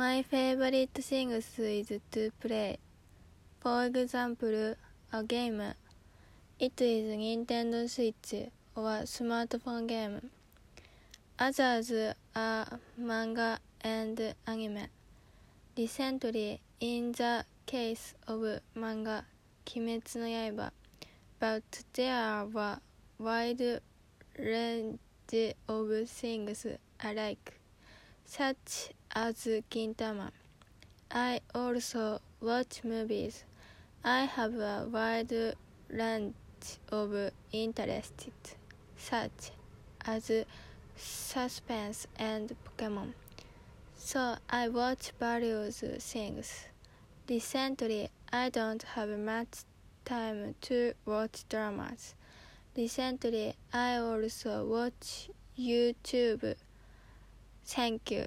My favorite things is to play. For example, a game. It is Nintendo Switch or smartphone game. Others are manga and anime. Recently, in the case of manga Kimetsu no Yaiba, but there were wide range of things I like, such as Gintama. I also watch movies. I have a wide range of interests, such as suspense and Pokemon. So I watch various things. Recently, I don't have much time to watch dramas. Recently, I also watch YouTube. Thank you.